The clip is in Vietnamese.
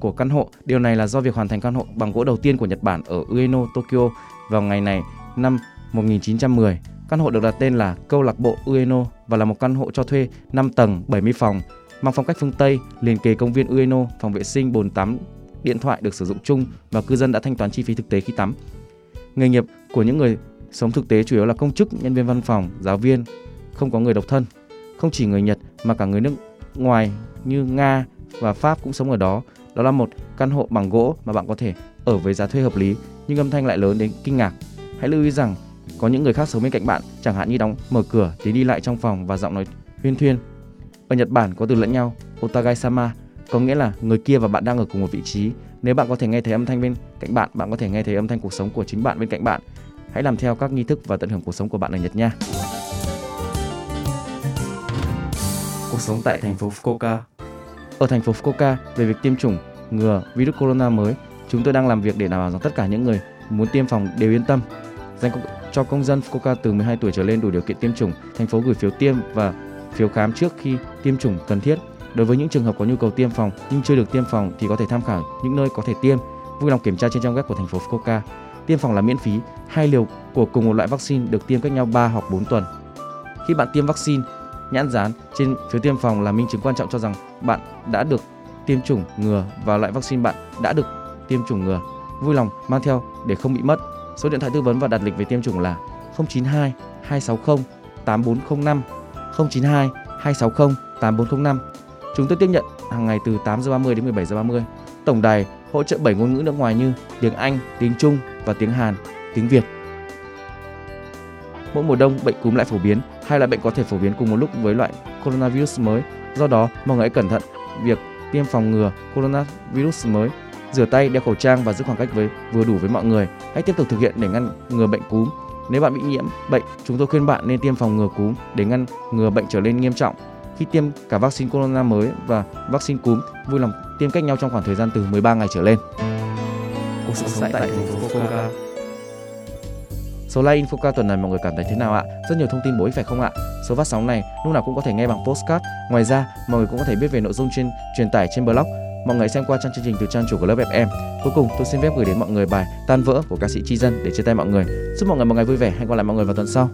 của căn hộ. Điều này là do việc hoàn thành căn hộ bằng gỗ đầu tiên của Nhật Bản ở Ueno, Tokyo vào ngày này năm 1910. Căn hộ được đặt tên là câu lạc bộ Ueno và là một căn hộ cho thuê 5 tầng, 70 phòng, mang phong cách phương Tây, liền kề công viên Ueno, phòng vệ sinh, bồn tắm, điện thoại được sử dụng chung và cư dân đã thanh toán chi phí thực tế khi tắm. Nghề nghiệp của những người sống thực tế chủ yếu là công chức, nhân viên văn phòng, giáo viên, không có người độc thân. Không chỉ người Nhật mà cả người nước ngoài như Nga và Pháp cũng sống ở đó. Đó là một căn hộ bằng gỗ mà bạn có thể ở với giá thuê hợp lý nhưng âm thanh lại lớn đến kinh ngạc. Hãy lưu ý rằng có những người khác sống bên cạnh bạn, chẳng hạn như đóng mở cửa tiếng đi lại trong phòng và giọng nói huyên thuyên. Ở Nhật Bản có từ lẫn nhau otagai sama, có nghĩa là người kia và bạn đang ở cùng một vị trí. Nếu bạn có thể nghe thấy âm thanh bên cạnh bạn, bạn có thể nghe thấy âm thanh cuộc sống của chính bạn bên cạnh bạn. Hãy làm theo các nghi thức và tận hưởng cuộc sống của bạn ở Nhật nha. Cuộc sống tại thành phố Fukuoka ở thành phố Fukuoka, về việc tiêm chủng ngừa virus corona mới, chúng tôi đang làm việc để đảm bảo rằng tất cả những người muốn tiêm phòng đều yên tâm. Dành cho công dân Fukuoka từ 12 tuổi trở lên đủ điều kiện tiêm chủng, thành phố gửi phiếu tiêm và phiếu khám trước khi tiêm chủng cần thiết. Đối với những trường hợp có nhu cầu tiêm phòng nhưng chưa được tiêm phòng thì có thể tham khảo những nơi có thể tiêm. Vui lòng kiểm tra trên trang web của thành phố Fukuoka. Tiêm phòng là miễn phí, hai liều của cùng một loại vaccine được tiêm cách nhau 3 hoặc 4 tuần. Khi bạn tiêm vaccine, nhãn dán trên phiếu tiêm phòng là minh chứng quan trọng cho rằng bạn đã được tiêm chủng ngừa và loại vaccine bạn đã được tiêm chủng ngừa. Vui lòng mang theo để không bị mất. Số điện thoại tư vấn và đặt lịch về tiêm chủng là 092 260 8405 092 260 8405. Chúng tôi tiếp nhận hàng ngày từ 8 giờ 30 đến 17 giờ 30. Tổng đài hỗ trợ 7 ngôn ngữ nước ngoài như tiếng Anh, tiếng Trung và tiếng Hàn, tiếng Việt. Mỗi mùa đông bệnh cúm lại phổ biến, hai loại bệnh có thể phổ biến cùng một lúc với loại coronavirus mới. Do đó, mọi người hãy cẩn thận việc tiêm phòng ngừa coronavirus mới. Rửa tay, đeo khẩu trang và giữ khoảng cách với vừa đủ với mọi người. Hãy tiếp tục thực hiện để ngăn ngừa bệnh cúm. Nếu bạn bị nhiễm bệnh, chúng tôi khuyên bạn nên tiêm phòng ngừa cúm để ngăn ngừa bệnh trở lên nghiêm trọng. Khi tiêm cả vaccine corona mới và vaccine cúm, vui lòng tiêm cách nhau trong khoảng thời gian từ 13 ngày trở lên. Cuộc sống tại thành phố Fukuoka. Số like Infoca tuần này mọi người cảm thấy thế nào ạ? Rất nhiều thông tin bổ ích phải không ạ? Số phát sóng này lúc nào cũng có thể nghe bằng postcard. Ngoài ra, mọi người cũng có thể biết về nội dung trên truyền tải trên blog. Mọi người xem qua trang chương trình từ trang chủ của lớp FM. Cuối cùng, tôi xin phép gửi đến mọi người bài Tan vỡ của ca sĩ Chi Dân để chia tay mọi người. Chúc mọi người một ngày vui vẻ. Hẹn gặp lại mọi người vào tuần sau.